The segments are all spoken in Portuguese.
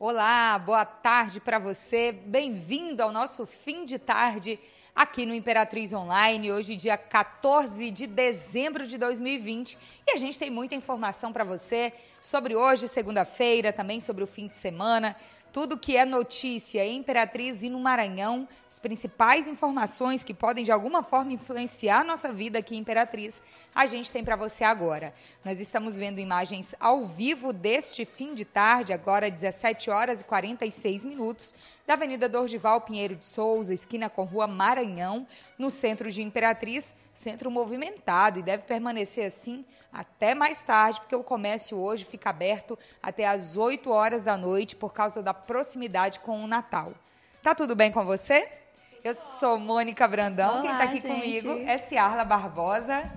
Olá, boa tarde para você. Bem-vindo ao nosso fim de tarde aqui no Imperatriz Online, hoje dia 14 de dezembro de 2020. E a gente tem muita informação para você sobre hoje, segunda-feira, também sobre o fim de semana, tudo que é notícia em Imperatriz e no Maranhão, as principais informações que podem de alguma forma influenciar a nossa vida aqui em Imperatriz, a gente tem para você agora. Nós estamos vendo imagens ao vivo deste fim de tarde, agora 17 horas e 46 minutos, da Avenida Dorgival Pinheiro de Souza, esquina com Rua Maranhão, no centro de Imperatriz, centro movimentado e deve permanecer assim até mais tarde, porque o comércio hoje fica aberto até às 8 horas da noite por causa da proximidade com o Natal. Tá tudo bem com você? Eu sou Mônica Brandão, Olá, quem está aqui gente. comigo é Ciarla Barbosa.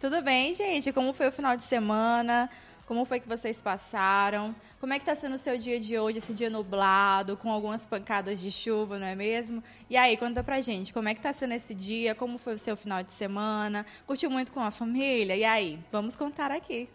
Tudo bem, gente? Como foi o final de semana? Como foi que vocês passaram? Como é que tá sendo o seu dia de hoje, esse dia nublado, com algumas pancadas de chuva, não é mesmo? E aí, conta pra gente, como é que tá sendo esse dia? Como foi o seu final de semana? Curtiu muito com a família? E aí, vamos contar aqui.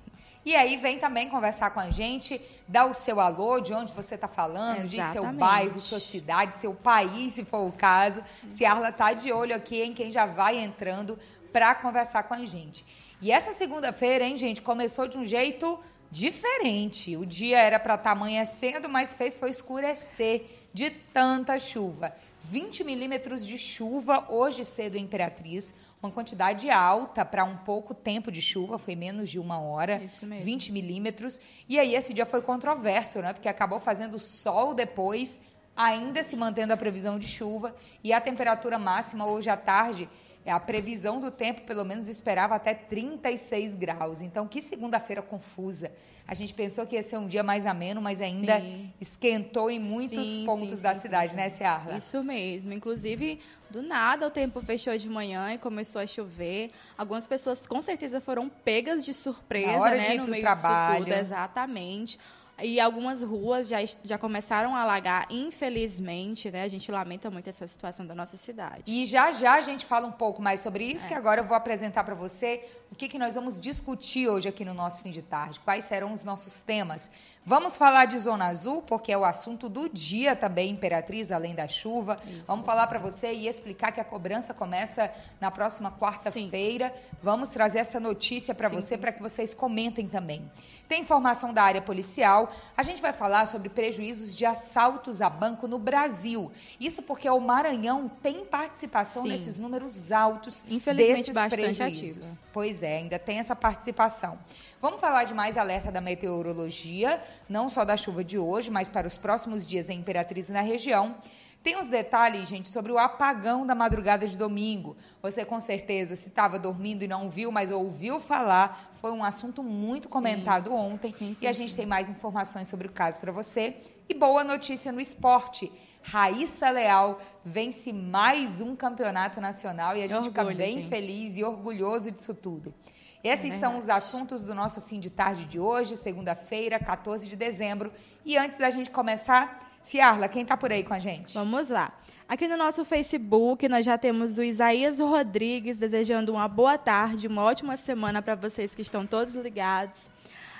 E aí vem também conversar com a gente, dar o seu alô, de onde você está falando, de seu Exatamente. bairro, sua cidade, seu país, se for o caso. Ciarla tá de olho aqui em quem já vai entrando para conversar com a gente. E essa segunda-feira, hein, gente, começou de um jeito diferente. O dia era para estar amanhecendo, mas fez foi escurecer de tanta chuva. 20 milímetros de chuva hoje cedo em Imperatriz, uma quantidade alta para um pouco tempo de chuva, foi menos de uma hora. Isso mesmo. 20 milímetros. E aí esse dia foi controverso, né? Porque acabou fazendo sol depois, ainda se mantendo a previsão de chuva. E a temperatura máxima hoje à tarde, a previsão do tempo, pelo menos, esperava até 36 graus. Então, que segunda-feira confusa. A gente pensou que ia ser um dia mais ameno, mas ainda Sim. esquentou em muitos Sim, pontos sim, da cidade, né. Ciarla? Isso mesmo. Inclusive, do nada o tempo fechou de manhã e começou a chover. Algumas pessoas com certeza foram pegas de surpresa, Na hora de né? ir no meio trabalho. disso tudo. Exatamente. E algumas ruas já, já começaram a alagar, infelizmente, né? A gente lamenta muito essa situação da nossa cidade. E já já a gente fala um pouco mais sobre isso, que agora eu vou apresentar para você o que, que nós vamos discutir hoje aqui no nosso fim de tarde, quais serão os nossos temas. Vamos falar de Zona Azul, porque é o assunto do dia também, Imperatriz, além da chuva. Vamos falar para você e explicar que a cobrança começa na próxima quarta-feira. Vamos trazer essa notícia para você, para que vocês comentem também. Tem informação da área policial. A gente vai falar sobre prejuízos de assaltos a banco no Brasil. Isso porque o Maranhão tem participação Sim. nesses números altos Infelizmente, desses bastante prejuízos. ativa. Pois é, ainda tem essa participação. Vamos falar de mais alerta da meteorologia, não só da chuva de hoje, mas para os próximos dias em Imperatriz e na região. Tem uns detalhes, gente, sobre o apagão da madrugada de domingo. Você com certeza, se estava dormindo e não viu, mas ouviu falar, foi um assunto muito Sim. comentado ontem. Sim, sim, e a gente sim. tem mais informações sobre o caso para você. E boa notícia no esporte. Raíssa Leal vence mais um campeonato nacional e a gente fica Orgulho, bem gente. feliz e orgulhoso disso tudo. Esses É são os assuntos do nosso fim de tarde de hoje, segunda-feira, 14 de dezembro. E antes da gente começar, Ciarla, quem tá por aí com a gente? Vamos lá. Aqui no nosso Facebook, nós já temos o Isaías Rodrigues desejando uma boa tarde, uma ótima semana para vocês que estão todos ligados.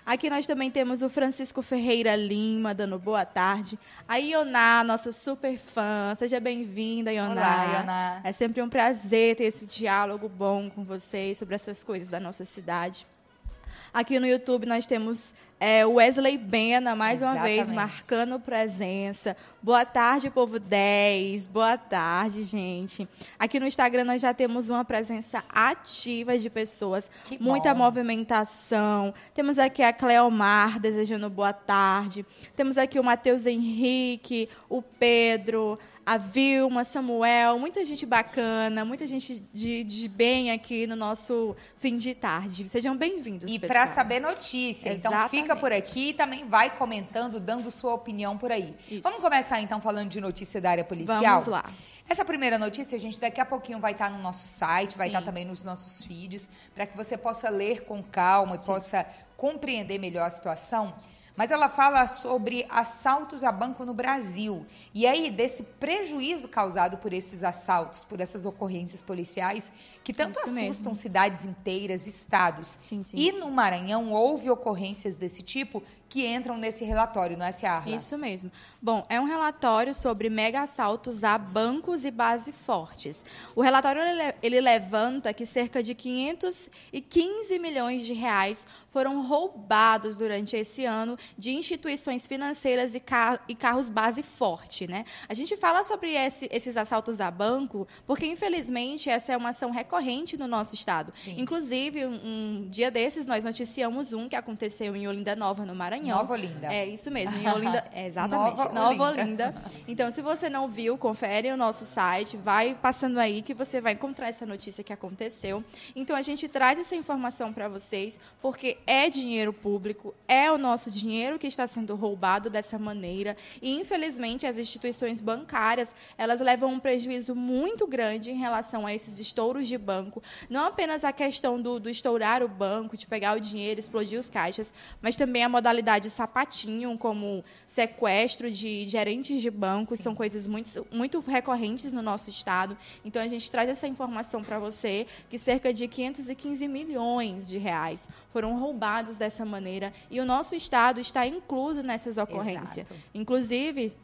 Aqui nós também temos o Francisco Ferreira Lima dando boa tarde. A Ioná, nossa super fã. Seja bem-vinda, Ioná. Olá, Ioná. É sempre um prazer ter esse diálogo bom com vocês sobre essas coisas da nossa cidade. Aqui no YouTube nós temos é, Wesley Bena, mais uma vez, Exatamente. marcando presença. Boa tarde, povo 10. Boa tarde, gente. Aqui no Instagram nós já temos uma presença ativa de pessoas. Que muita bom. movimentação. Temos aqui a Cleomar desejando boa tarde. Temos aqui o Matheus Henrique, o Pedro, a Vilma, Samuel, muita gente bacana, muita gente de, de bem aqui no nosso fim de tarde. Sejam bem-vindos, E para saber notícia, então fica por aqui e também vai comentando, dando sua opinião por aí. Isso. Vamos começar então falando de notícia da área policial? Vamos lá. Essa primeira notícia, a gente daqui a pouquinho vai estar no nosso site, vai Sim. estar também nos nossos feeds, para que você possa ler com calma e possa compreender melhor a situação. Mas ela fala sobre assaltos a banco no Brasil. E aí, desse prejuízo causado por esses assaltos, por essas ocorrências policiais, que tanto Isso assustam mesmo. cidades inteiras, estados. Sim, sim, e sim. no Maranhão houve ocorrências desse tipo que entram nesse relatório, não é, Ciarla? Isso mesmo. Bom, é um relatório sobre mega assaltos a bancos e bases fortes. O relatório ele, ele levanta que cerca de 515 milhões de reais foram roubados durante esse ano de instituições financeiras e, car e carros base forte. Né? A gente fala sobre esse, esses assaltos a banco porque, infelizmente, essa é uma ação recorrente no nosso estado. Sim. Inclusive, um, um, dia desses, nós noticiamos um que aconteceu em Olinda Nova, no Maranhão. Nova Olinda. É isso mesmo, em Olinda. É, exatamente. Nova, Nova Olinda. Olinda. Então, se você não viu, confere o nosso site, vai passando aí que você vai encontrar essa notícia que aconteceu. Então, a gente traz essa informação para vocês, porque é dinheiro público, é o nosso dinheiro que está sendo roubado dessa maneira. E, infelizmente, as instituições bancárias, elas levam um prejuízo muito grande em relação a esses estouros de banco. Não apenas a questão do, do estourar o banco, de pegar o dinheiro, explodir os caixas, mas também a modalidade sapatinho, como sequestro de gerentes de banco, Sim. são coisas muito, muito recorrentes no nosso estado. Então, a gente traz essa informação para você, que cerca de 515 milhões de reais foram roubados dessa maneira, e o nosso estado está incluso nessas ocorrências. Exato. Inclusive,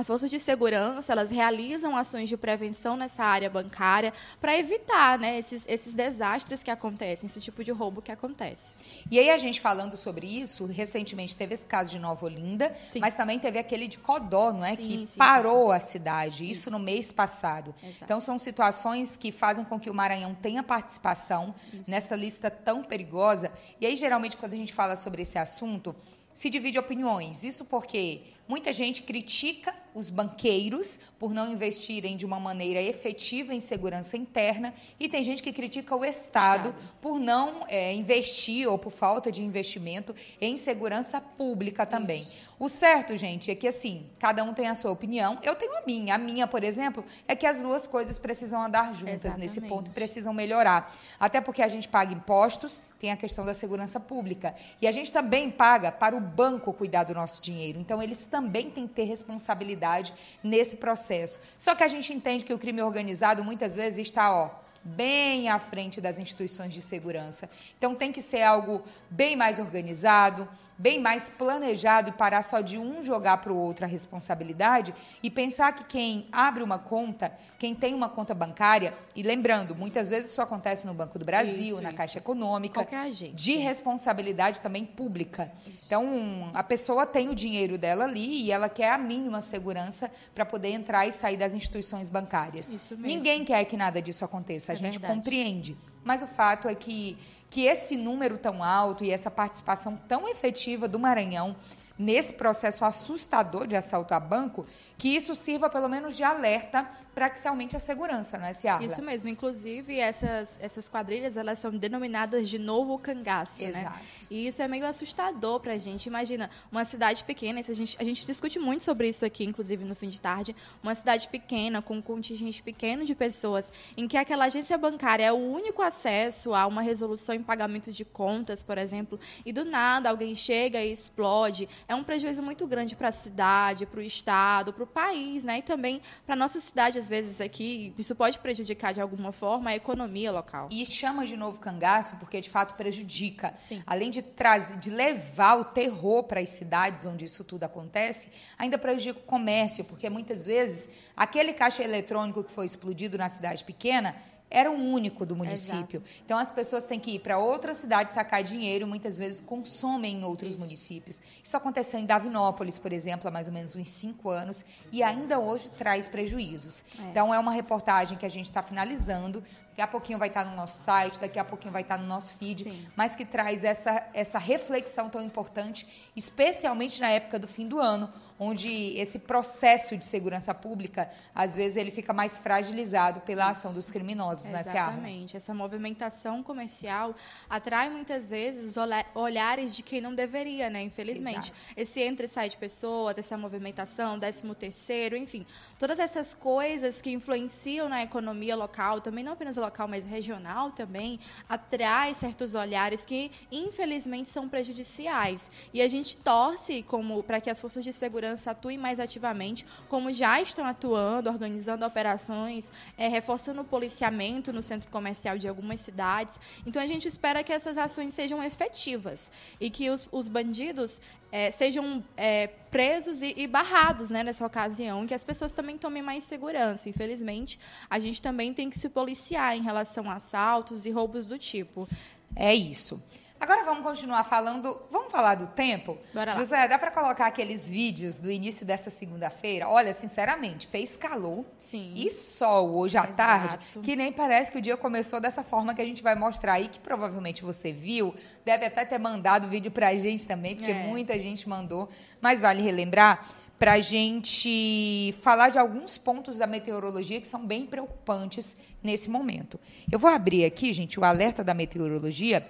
as forças de segurança elas realizam ações de prevenção nessa área bancária para evitar né, esses, esses desastres que acontecem, esse tipo de roubo que acontece. E aí a gente falando sobre isso, recentemente teve esse caso de Nova Olinda, sim. mas também teve aquele de Codó, não é? Sim, que sim, parou a cidade, isso, isso, no mês passado. Exato. Então são situações que fazem com que o Maranhão tenha participação isso. nesta lista tão perigosa. E aí geralmente quando a gente fala sobre esse assunto, se divide opiniões. Isso porque muita gente critica os banqueiros por não investirem de uma maneira efetiva em segurança interna e tem gente que critica o Estado, Estado. por não é, investir ou por falta de investimento em segurança pública também. Isso. O certo, gente, é que assim, cada um tem a sua opinião. Eu tenho a minha. A minha, por exemplo, é que as duas coisas precisam andar juntas Exatamente. nesse ponto, precisam melhorar. Até porque a gente paga impostos, tem a questão da segurança pública. E a gente também paga para o banco cuidar do nosso dinheiro. Então, eles também têm que ter responsabilidade nesse processo. Só que a gente entende que o crime organizado muitas vezes está, ó, bem à frente das instituições de segurança. Então tem que ser algo bem mais organizado, bem mais planejado e parar só de um jogar para o outro a responsabilidade e pensar que quem abre uma conta, quem tem uma conta bancária, e lembrando, muitas vezes isso acontece no Banco do Brasil, isso, na isso. Caixa Econômica, Qualquer agente. de responsabilidade também pública. Isso. Então, a pessoa tem o dinheiro dela ali e ela quer a mínima segurança para poder entrar e sair das instituições bancárias. Ninguém quer que nada disso aconteça, a é gente verdade. compreende. Mas o fato é que que esse número tão alto e essa participação tão efetiva do Maranhão nesse processo assustador de assalto a banco, que isso sirva pelo menos de alerta para que se aumente a segurança, não é, Ciarla? Isso mesmo. Inclusive, essas, essas quadrilhas, elas são denominadas de novo cangaço, né? Exato. né? E isso é meio assustador para a gente. Imagina, uma cidade pequena, a gente, a gente discute muito sobre isso aqui, inclusive no fim de tarde, uma cidade pequena, com um contingente pequeno de pessoas, em que aquela agência bancária é o único acesso a uma resolução em pagamento de contas, por exemplo, e do nada alguém chega e explode, é um prejuízo muito grande para a cidade, para o Estado, para o país, né? E também para nossa cidade, às vezes, aqui. Isso pode prejudicar de alguma forma a economia local. E chama de novo cangaço porque, de fato, prejudica. Sim. Além de, trazer, de levar o terror para as cidades onde isso tudo acontece, ainda prejudica o comércio, porque muitas vezes aquele caixa eletrônico que foi explodido na cidade pequena era o único do município. Exato. Então as pessoas têm que ir para outra cidade sacar dinheiro, muitas vezes consomem em outros Isso. municípios. Isso aconteceu em Davinópolis, por exemplo, há mais ou menos uns cinco anos, e ainda hoje traz prejuízos. É. Então é uma reportagem que a gente está finalizando. Daqui a pouquinho vai estar tá no nosso site, daqui a pouquinho vai estar tá no nosso feed, Sim. mas que traz essa, essa reflexão tão importante, especialmente na época do fim do ano, onde esse processo de segurança pública, às vezes, ele fica mais fragilizado pela ação dos criminosos, né, Exatamente. Essa movimentação comercial atrai muitas vezes olhares de quem não deveria, né? Infelizmente. Exato. Esse entra e sai de pessoas, essa movimentação, décimo terceiro, enfim. Todas essas coisas que influenciam na economia local, também não apenas local, mas regional também, atrai certos olhares que, infelizmente, são prejudiciais. E a gente torce como para que as forças de segurança segurança atuem mais ativamente, como já estão atuando, organizando operações, é, reforçando o policiamento no centro comercial de algumas cidades. Então a gente espera que essas ações sejam efetivas e que os, os bandidos é, sejam é, presos e, e, barrados né, nessa ocasião, que as pessoas também tomem mais segurança. Infelizmente, a gente também tem que se policiar em relação a assaltos e roubos do tipo. É isso. Agora vamos continuar falando. Vamos falar do tempo? Bora lá. José, dá para colocar aqueles vídeos do início dessa segunda-feira? Olha, sinceramente, fez calor Sim. e sol hoje à Exato. tarde, que nem parece que o dia começou dessa forma que a gente vai mostrar aí, que provavelmente você viu. Deve até ter mandado vídeo para a gente também, porque É. muita gente mandou. Mas vale relembrar para a gente falar de alguns pontos da meteorologia que são bem preocupantes nesse momento. Eu vou abrir aqui, gente, o alerta da meteorologia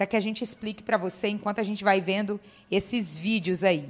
para que a gente explique para você enquanto a gente vai vendo esses vídeos aí.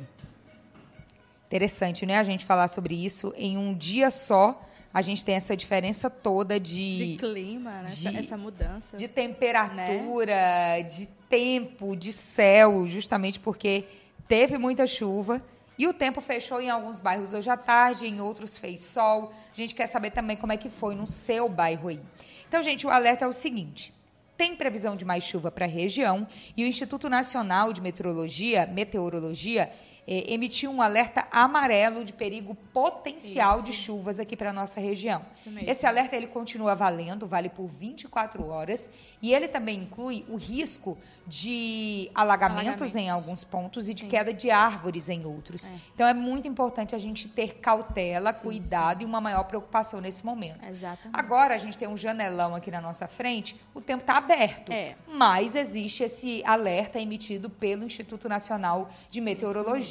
Interessante, né? A gente falar sobre isso em um dia só. A gente tem essa diferença toda de, De clima, né? essa, de- essa mudança. de temperatura, de tempo, de céu, justamente porque teve muita chuva e o tempo fechou em alguns bairros hoje à tarde, em outros fez sol. A gente quer saber também como é que foi no seu bairro aí. Então, gente, o alerta é o seguinte: tem previsão de mais chuva para a região. E o Instituto Nacional de Meteorologia, Meteorologia eh, emitiu um alerta amarelo de perigo potencial Isso. de chuvas aqui para a nossa região. Esse alerta ele continua valendo, vale por 24 horas e ele também inclui o risco de alagamentos, Alagamentos. em alguns pontos e de Sim. queda de árvores em outros. É. Então é muito importante a gente ter cautela, Sim, cuidado e uma maior preocupação nesse momento. Exatamente. Agora a gente tem um janelão aqui na nossa frente, o tempo está aberto. É. Mas existe esse alerta emitido pelo Instituto Nacional de Meteorologia.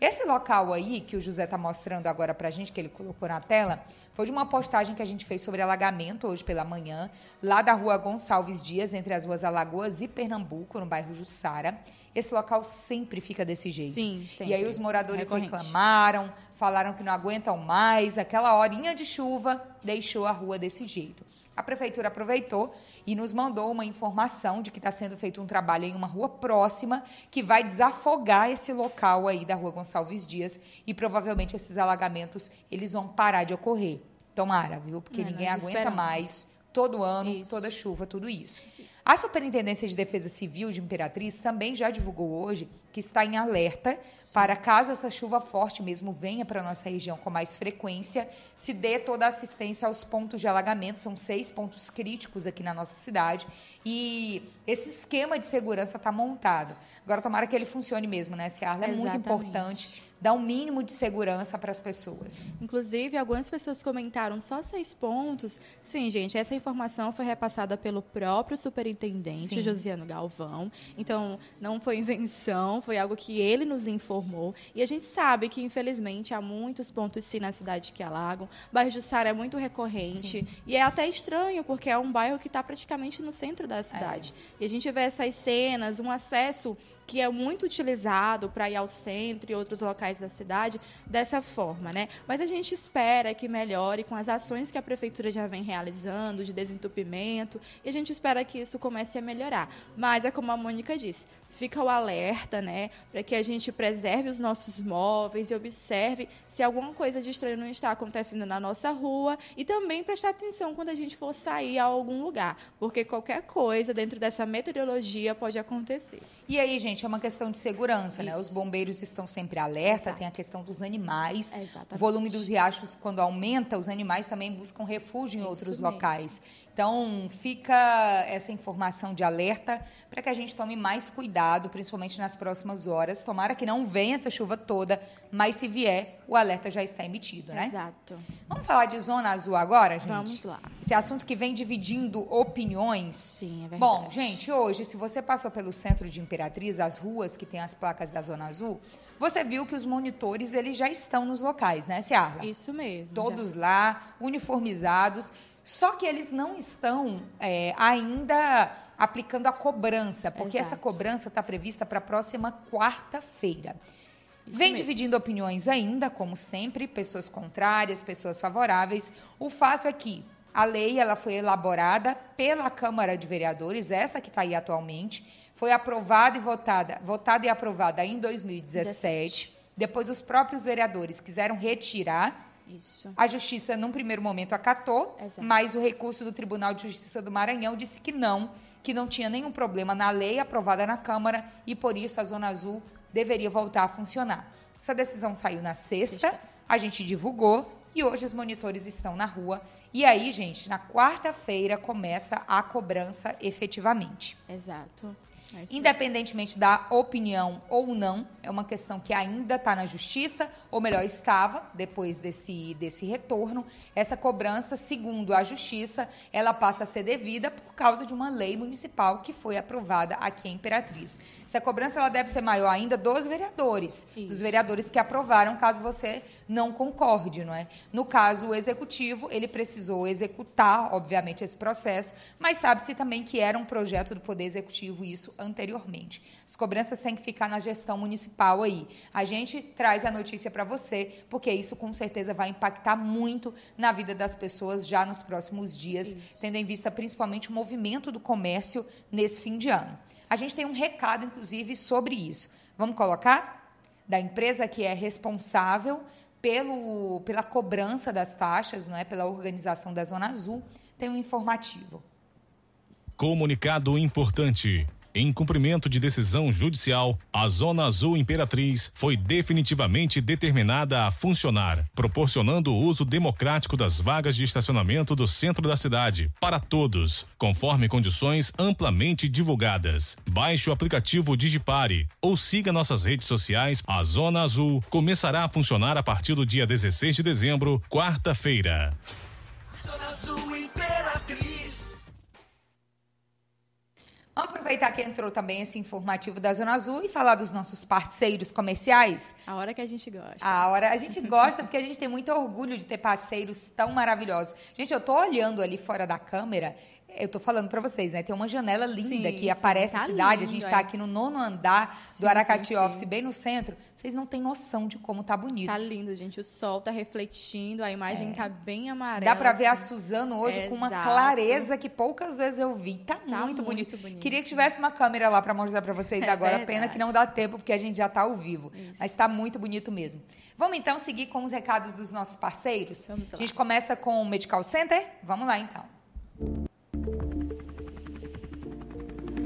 Esse local aí que o José está mostrando agora para a gente, que ele colocou na tela, foi de uma postagem que a gente fez sobre alagamento hoje pela manhã, lá da rua Gonçalves Dias, entre as ruas Alagoas e Pernambuco, no bairro Jussara. Esse local sempre fica desse jeito. Sim, E sempre. aí os moradores Recorrente. reclamaram, falaram que não aguentam mais, aquela horinha de chuva deixou a rua desse jeito. A prefeitura aproveitou e nos mandou uma informação de que está sendo feito um trabalho em uma rua próxima que vai desafogar esse local aí da rua Gonçalves Dias e provavelmente esses alagamentos eles vão parar de ocorrer. Tomara, viu? Porque É, ninguém aguenta esperamos. mais todo ano, Isso. toda chuva, tudo isso. A Superintendência de Defesa Civil de Imperatriz também já divulgou hoje que está em alerta para caso essa chuva forte mesmo venha para a nossa região com mais frequência, se dê toda a assistência aos pontos de alagamento. São seis pontos críticos aqui na nossa cidade e esse esquema de segurança está montado. Agora, tomara que ele funcione mesmo, né, Ciarla? É muito Exatamente. importante dar um mínimo de segurança para as pessoas. Inclusive, algumas pessoas comentaram só seis pontos. Sim, gente, essa informação foi repassada pelo próprio superintendente, Sim. Josiano Galvão. Então, não foi invenção, foi algo que ele nos informou. E a gente sabe que, infelizmente, há muitos pontos sim na cidade que alagam. O bairro Jussara é muito recorrente. E é até estranho, porque é um bairro que está praticamente no centro da cidade. E a gente vê essas cenas, um acesso que é muito utilizado para ir ao centro e outros locais da cidade dessa forma, né? Mas a gente espera que melhore com as ações que a prefeitura já vem realizando de desentupimento e a gente espera que isso comece a melhorar. Mas é como a Mônica disse, fica o alerta, né, para que a gente preserve os nossos móveis e observe se alguma coisa de estranho não está acontecendo na nossa rua e também prestar atenção quando a gente for sair a algum lugar, porque qualquer coisa dentro dessa meteorologia pode acontecer. E aí, gente, é uma questão de segurança, né? Isso. Os bombeiros estão sempre alerta, Exato. tem a questão dos animais. Exatamente. O volume dos riachos, quando aumenta, os animais também buscam refúgio em Isso outros mesmo. locais. Então, fica essa informação de alerta para que a gente tome mais cuidado, principalmente nas próximas horas. Tomara que não venha essa chuva toda, mas se vier, o alerta já está emitido, né? Exato. Vamos falar de zona azul agora, gente? Vamos lá. Esse assunto que vem dividindo opiniões. Sim, é verdade. Bom, gente, hoje, se você passou pelo centro de Imperatriz, as ruas que tem as placas da Zona Azul, você viu que os monitores eles já estão nos locais, né, Ciarla? Isso mesmo. Todos lá, uniformizados. Só que eles não estão é, ainda aplicando a cobrança, porque Exato. essa cobrança está prevista para a próxima quarta-feira. Isso Vem mesmo. dividindo opiniões ainda, como sempre, pessoas contrárias, pessoas favoráveis. O fato é que a lei ela foi elaborada pela Câmara de Vereadores, essa que está aí atualmente, foi aprovada e votada, votada e aprovada em 2017. Depois, os próprios vereadores quiseram retirar. Isso. A justiça, num primeiro momento, acatou, Exato. mas o recurso do Tribunal de Justiça do Maranhão disse que não, que não tinha nenhum problema na lei aprovada na Câmara e, por isso, a Zona Azul deveria voltar a funcionar. Essa decisão saiu na sexta, Sexta. a gente divulgou e hoje os monitores estão na rua. E aí, gente, na quarta-feira começa a cobrança efetivamente. Exato. É isso mesmo. Independentemente da opinião ou não, é uma questão que ainda está na justiça, ou melhor, estava depois desse, desse retorno. Essa cobrança, segundo a justiça, ela passa a ser devida por causa de uma lei municipal que foi aprovada aqui em Imperatriz. Essa cobrança ela deve ser maior ainda dos vereadores, dos Isso. vereadores que aprovaram, caso você não concorde, não é? No caso, o executivo, ele precisou executar, obviamente, esse processo, mas sabe-se também que era um projeto do Poder Executivo isso anteriormente. As cobranças têm que ficar na gestão municipal aí. A gente traz a notícia para você, porque isso com certeza vai impactar muito na vida das pessoas já nos próximos dias, tendo em vista principalmente o movimento do comércio nesse fim de ano. A gente tem um recado, inclusive, sobre isso. Vamos colocar? Da empresa que é responsável pelo, pela cobrança das taxas, não é? pela organização da Zona Azul, tem um informativo. Comunicado importante. Em cumprimento de decisão judicial, a Zona Azul Imperatriz foi definitivamente determinada a funcionar, proporcionando o uso democrático das vagas de estacionamento do centro da cidade para todos, conforme condições amplamente divulgadas. Baixe o aplicativo Digipare ou siga nossas redes sociais. A Zona Azul começará a funcionar a partir do dia 16 de dezembro, quarta-feira. Zona Sul Imperatriz. Vamos aproveitar que entrou também esse informativo da Zona Azul e falar dos nossos parceiros comerciais. A hora que a gente gosta. A hora a gente gosta porque a gente tem muito orgulho de ter parceiros tão maravilhosos. Gente, eu tô olhando ali fora da câmera, eu tô falando para vocês, né? Tem uma janela linda Sim, que sim, aparece a tá cidade. a lindo, gente é. tá aqui no nono andar Sim, do Aracati. Office, bem no centro. Vocês não têm noção de como tá bonito. Tá lindo, gente. O sol tá refletindo, a imagem tá bem amarela. Dá pra ver a assim. Suzano hoje com uma Exato. clareza que poucas vezes eu vi. Tá, muito, muito bonito. bonito. Queria que tivesse uma câmera lá pra mostrar pra vocês É agora. Pena verdade. que não dá tempo, porque a gente já tá ao vivo. Isso. Mas tá muito bonito mesmo. Vamos então seguir com os recados dos nossos parceiros? Vamos lá. A gente começa com o Medical Center? Vamos lá então.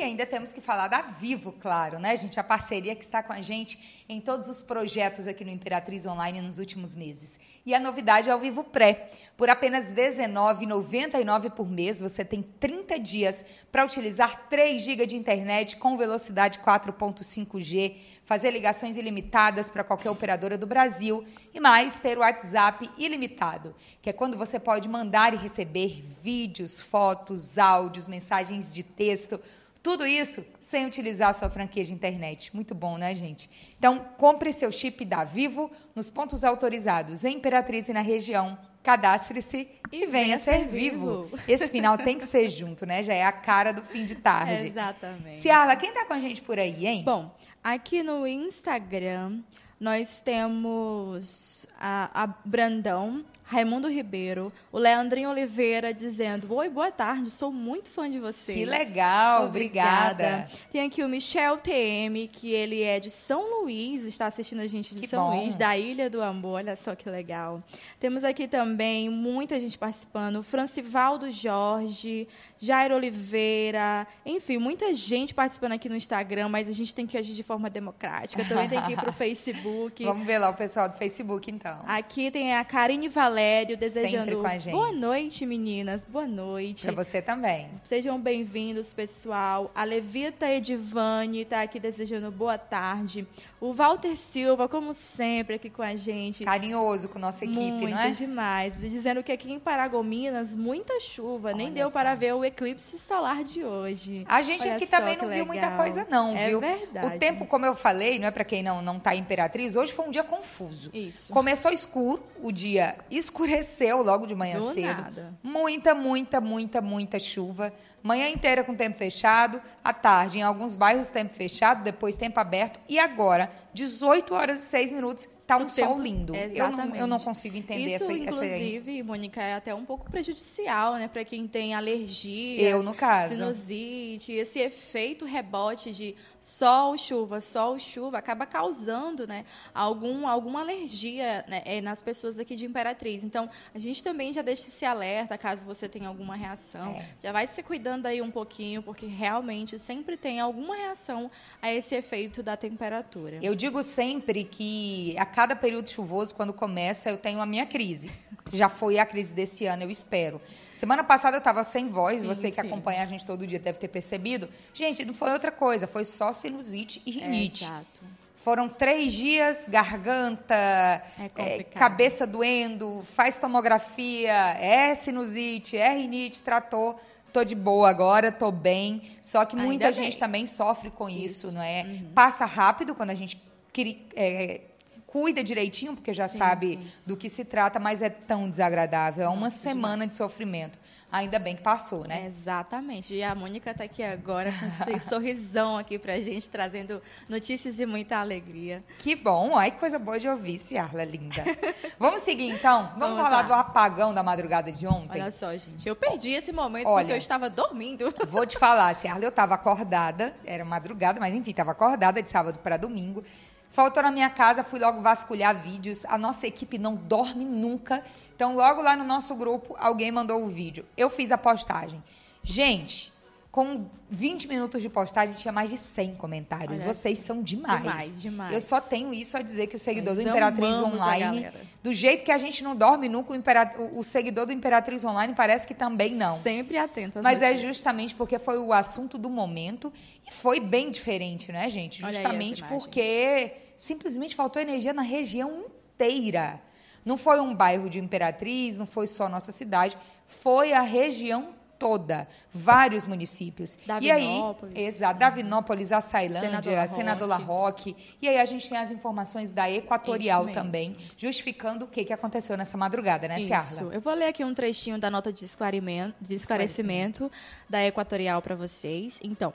E ainda temos que falar da Vivo, claro, né, gente? A parceria que está com a gente em todos os projetos aqui no Imperatriz Online nos últimos meses. E a novidade é o Vivo Pré. Por apenas R$ 19,99 por mês, você tem 30 dias para utilizar 3 GB de internet com velocidade 4.5G, fazer ligações ilimitadas para qualquer operadora do Brasil e mais ter o WhatsApp ilimitado, que é quando você pode mandar e receber vídeos, fotos, áudios, mensagens de texto Tudo isso sem utilizar a sua franquia de internet. Muito bom, né, gente? Então, compre seu chip da Vivo nos pontos autorizados em Imperatriz e na região. Cadastre-se e, venha ser vivo. Esse final tem que ser junto, né? Já é a cara do fim de tarde. Exatamente. Ciarla, quem tá com a gente por aí, hein? Bom, aqui no Instagram nós temos a, a Brandão, Raimundo Ribeiro, o Leandrinho Oliveira dizendo: Oi, boa tarde, sou muito fã de vocês. Que legal, obrigada. Tem aqui o Michel TM, que ele é de São Luís, está assistindo a gente de Que São bom. Luís, da Ilha do Amor, olha só que legal. Temos aqui também muita gente participando: Francivaldo Jorge, Jairo Oliveira, enfim, muita gente participando aqui no Instagram, mas a gente tem que agir de forma democrática. Também tem que ir para o Facebook. Vamos ver lá o pessoal do Facebook, então. Aqui tem a Karine Valério desejando Sempre com a gente. boa noite, meninas. Boa noite. Pra você também. Sejam bem-vindos, pessoal. A Levita Edivane está aqui desejando boa tarde. O Walter Silva, como sempre, aqui com a gente. Carinhoso com nossa equipe, Muito não é? demais. Dizendo que aqui em Paragominas, muita chuva. Nem Olha deu só. para ver o eclipse solar de hoje. A gente Olha aqui também não viu muita legal. coisa, não, É viu? verdade. O tempo, como eu falei, não é pra quem não, não tá Imperatriz, hoje foi um dia confuso. Isso. Começou escuro, o dia escureceu logo de manhã Do cedo. nada. Muita, muita, muita, muita chuva. Manhã inteira com tempo fechado, à tarde em alguns bairros tempo fechado, depois tempo aberto e agora 18 horas e 6 minutos tá um sol tempo- lindo. Eu não, eu não consigo entender Isso, essa, essa inclusive, Mônica, é até um pouco prejudicial, né? Para quem tem alergia. Eu, no caso. Sinusite. Esse efeito rebote de sol, chuva, sol, chuva, acaba causando, né? Algum, alguma alergia né, eh, nas pessoas aqui de Imperatriz. Então, a gente também já deixa esse alerta, caso você tenha alguma reação. É. Já vai se cuidando aí um pouquinho, porque realmente sempre tem alguma reação a esse efeito da temperatura. Eu digo sempre que a cada período chuvoso, quando começa, eu tenho a minha crise. Já foi a crise desse ano, eu espero. Semana passada eu estava sem voz, Sim, você que sim. acompanha a gente todo dia deve ter percebido. Gente, não foi outra coisa, foi só sinusite e rinite. Exato. Foram três dias, garganta, É complicado. cabeça doendo, faz tomografia, é sinusite, é rinite, tratou. Tô de boa agora, tô bem. Só que Ainda muita bem. gente também sofre com isso, Isso. não é? Uhum. Passa rápido quando a gente é, cuida direitinho, porque já Sim, sabe sim, sim. do que se trata, mas é tão desagradável. É uma Nossa, semana demais. de sofrimento. Ainda bem que passou, né? Exatamente. E a Mônica está aqui agora com esse sorrisão aqui pra gente, trazendo notícias de muita alegria. Que bom, ai que coisa boa de ouvir, Ciarla linda. Vamos seguir então? Vamos, Vamos falar lá. do apagão da madrugada de ontem? Olha só, gente. Eu perdi esse momento Olha. porque eu estava dormindo. Vou te falar, Ciarla, eu estava acordada, era madrugada, mas enfim, estava acordada de sábado para domingo. Faltou na minha casa, fui logo vasculhar vídeos. A nossa equipe não dorme nunca. Então, logo lá no nosso grupo, alguém mandou o vídeo. Eu fiz a postagem. Gente, com 20 minutos de postagem, tinha mais de 100 comentários. Olha Vocês são demais. Demais, demais. Eu só tenho isso a dizer que o seguidor Nós do Imperatriz a Online, do jeito que a gente não dorme nunca, o, Impera- o- seguidor do Imperatriz Online parece que também não. Sempre atento às Mas é notícias. justamente porque foi o assunto do momento e foi bem diferente, né, gente? Justamente porque simplesmente faltou energia na região inteira. Não foi um bairro de Imperatriz, não foi só nossa cidade, foi a região toda, vários municípios. E aí, Davinópolis. exato, Davinópolis, Açailândia, Senador La Roque. E aí a gente tem as informações da Equatorial também, justificando o que, que aconteceu nessa madrugada, né, Isso. Ciarla? Eu vou ler aqui um trechinho da nota de esclarecimento, de esclarecimento da Equatorial para vocês. Então,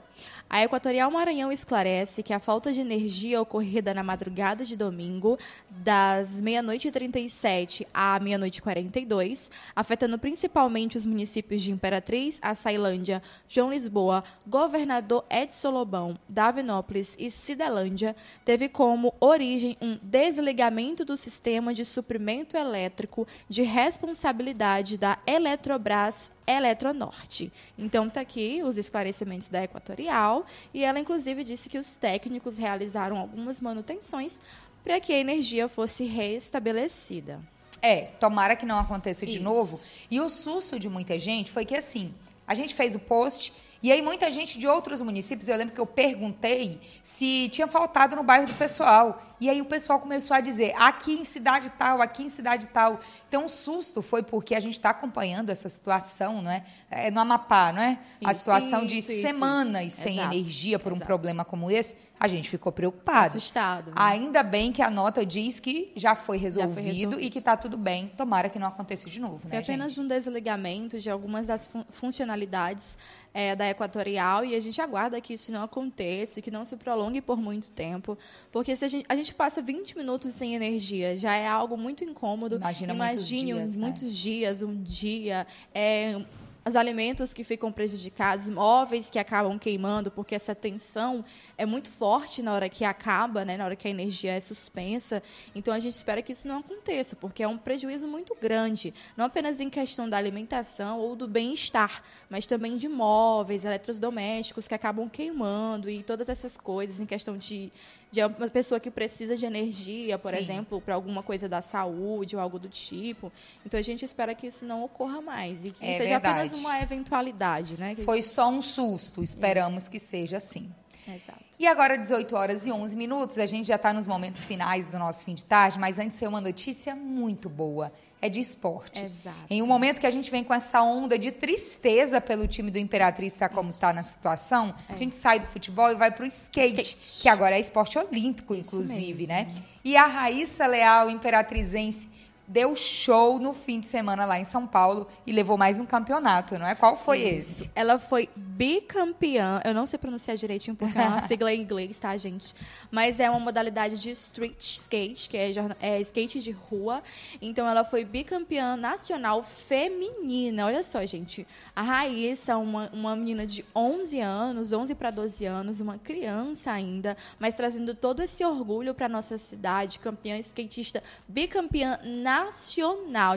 a Equatorial Maranhão esclarece que a falta de energia ocorrida na madrugada de domingo, das meia-noite e 37 à meia-noite e 42, afetando principalmente os municípios de Imperatriz, Açailândia, João Lisboa, Governador Edson Lobão, Davinópolis e Cidelândia, teve como origem um desligamento do sistema de suprimento elétrico de responsabilidade da Eletrobras Eletronorte. Então tá aqui os esclarecimentos da Equatorial e ela inclusive disse que os técnicos realizaram algumas manutenções para que a energia fosse restabelecida. É, tomara que não aconteça de Isso. novo. E o susto de muita gente foi que assim, a gente fez o post E aí muita gente de outros municípios, eu lembro que eu perguntei se tinha faltado no bairro do pessoal. E aí o pessoal começou a dizer, aqui em cidade tal, aqui em cidade tal. Então o susto foi porque a gente está acompanhando essa situação, não é? é no Amapá, não é? a Isso, situação de isso, isso, semanas isso. sem Exato, energia por um exato. problema como esse, a gente ficou preocupado. Assustado. né? Ainda bem que a nota diz que já foi resolvido, resolvido. e que está tudo bem. Tomara que não aconteça de novo, Foi né, apenas gente? um desligamento de algumas das fun- funcionalidades eh, da Equatorial e a gente aguarda que isso não aconteça, que não se prolongue por muito tempo, porque se a gente, a gente passa 20 minutos sem energia, já é algo muito incômodo. Imagina muitos Imagine um- dias, né? muitos dias, um dia, é, os alimentos que ficam prejudicados, móveis que acabam queimando, porque essa tensão é muito forte na hora que acaba, né, na hora que a energia é suspensa. Então a gente espera que isso não aconteça, porque é um prejuízo muito grande, não apenas em questão da alimentação ou do bem-estar, mas também de móveis, eletrodomésticos que acabam queimando e todas essas coisas em questão de de uma pessoa que precisa de energia, por Sim. exemplo, para alguma coisa da saúde ou algo do tipo. Então a gente espera que isso não ocorra mais e que É seja apenas verdade. uma eventualidade, né? Que- Foi só um susto, esperamos que seja assim. Exato. E agora, 18 horas e 11 minutos, a gente já está nos momentos finais do nosso fim de tarde, mas antes tem uma notícia muito boa. É de esporte. Exato. Em um momento que a gente vem com essa onda de tristeza pelo time do Imperatriz tá como está na situação, a gente sai do futebol e vai para o skate, É. Skate. que agora é esporte olímpico, Isso inclusive, mesmo. né? E a Raíssa Leal, imperatrizense, deu show no fim de semana lá em São Paulo e levou mais um campeonato, não é? Qual foi esse? Ela foi bicampeã. Eu não sei pronunciar direitinho porque é uma sigla em inglês, tá, gente? Mas é uma modalidade de street skate, que é, é skate de rua. Então ela foi bicampeã nacional feminina. Olha só, gente. A Raíssa, uma, uma menina de 11 anos, 11 para 12 anos, uma criança ainda, mas trazendo todo esse orgulho para nossa cidade, campeã skatista, bicampeã nacional,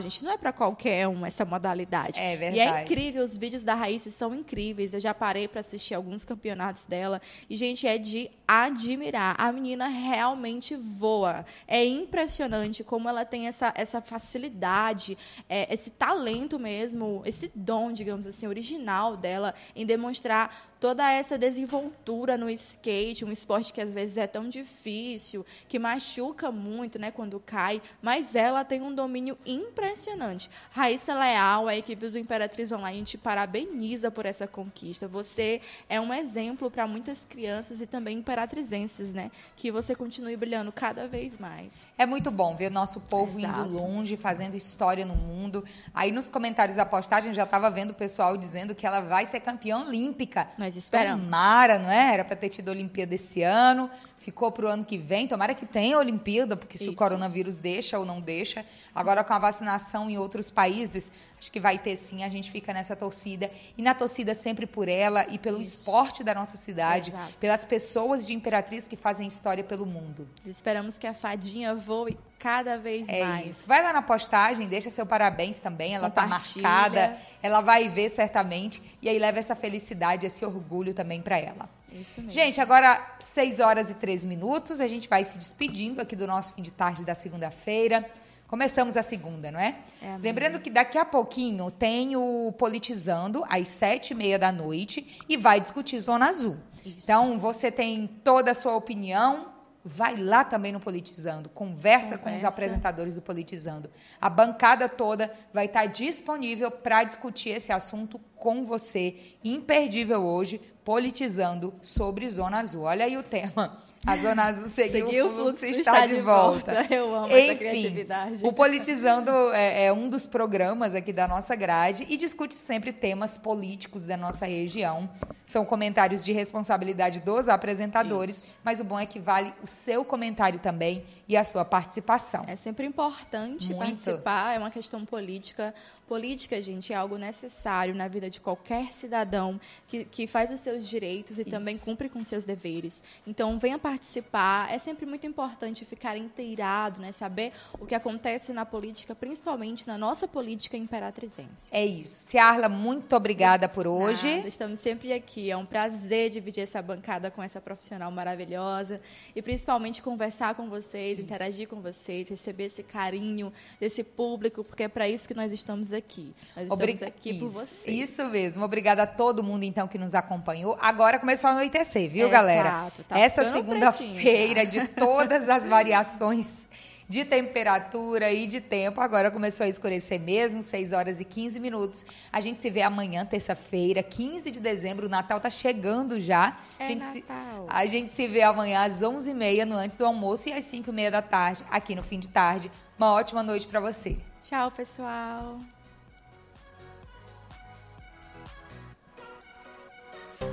gente. Não é para qualquer um essa modalidade. É E é verdade. incrível, os vídeos da Raíssa são incríveis. Eu já parei para assistir alguns campeonatos dela. E, gente, é de admirar. A menina realmente voa. É impressionante como ela tem essa, essa facilidade, é, esse talento mesmo, esse dom, digamos assim, original dela em demonstrar toda essa desenvoltura no skate, um esporte que às vezes é tão difícil, que machuca muito, né, quando cai, mas ela tem um domínio impressionante. Raíssa Leal, a equipe do Imperatriz Online te parabeniza por essa conquista. Você é um exemplo para muitas crianças e também imperatrizenses, né, que você continue brilhando cada vez mais. É muito bom ver nosso povo Exato. indo longe, fazendo história no mundo. Aí nos comentários da postagem já estava vendo o pessoal dizendo que ela vai ser campeã olímpica. Nós esperamos. Tomara, não é? Era para ter tido a Olimpíada esse ano, ficou para o ano que vem. Tomara que tenha a Olimpíada, porque se o Isso. coronavírus deixa ou não deixa. Agora com a vacinação em outros países, acho que vai ter sim. A gente fica nessa torcida. E na torcida sempre por ela e pelo esporte da nossa cidade, Exato. pelas pessoas de Imperatriz que fazem história pelo mundo. Esperamos que a fadinha voe cada vez É mais. isso. Vai lá na postagem, deixa seu parabéns também. Ela tá Compartilha. marcada. Ela vai ver certamente. E aí leva essa felicidade, esse orgulho também para ela. Isso mesmo. Gente, agora 6 horas e 3 minutos. A gente vai se despedindo aqui do nosso fim de tarde da segunda-feira. Começamos a segunda, não é? É. Lembrando que daqui a pouquinho tem o Politizando, às sete e meia da noite, e vai discutir Zona Azul. Então, você tem toda a sua opinião, vai lá também no Politizando, conversa, com os Conversa. apresentadores do Politizando. A bancada toda vai estar disponível para discutir esse assunto com você. Imperdível hoje, politizando sobre Zona Azul. Olha aí o tema. A Zona Azul seguiu, Seguiu o fluxo e está, de volta. Eu amo essa Enfim, criatividade. O Politizando é, é um dos programas aqui da nossa grade e discute sempre temas políticos da nossa região. São comentários de responsabilidade dos apresentadores, mas o bom é que vale o seu comentário também e a sua participação. É sempre importante Muito. participar, é uma questão política. Política, gente, é algo necessário na vida de qualquer cidadão que, que faz os seus direitos e também Isso. cumpre com seus deveres. Então, venha participar. É sempre muito importante ficar inteirado, né? Saber o que acontece na política, principalmente na nossa política imperatrizense. É isso. Ciarla, muito obrigada por hoje. Nada, estamos sempre aqui. É um prazer dividir essa bancada com essa profissional maravilhosa e principalmente conversar com vocês. Vocês, interagir com vocês, receber esse carinho desse público, porque é para isso que nós estamos aqui. Nós Obrig- estamos aqui por Isso, vocês. Isso mesmo. Obrigada a todo mundo, então, que nos acompanhou. Agora começou a anoitecer, viu, Exato, galera? tá Essa segunda-feira, de todas as variações de temperatura e de tempo. Agora começou a escurecer mesmo, 6 horas e 15 minutos. A gente se vê amanhã, terça-feira, 15 de dezembro. O Natal tá chegando já. É a, gente Natal. Se, a gente se vê amanhã às 11h30, no antes do almoço, e às 5h30 da tarde, aqui no fim de tarde. Uma ótima noite para você. Tchau, pessoal.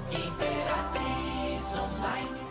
Imperatriz Online.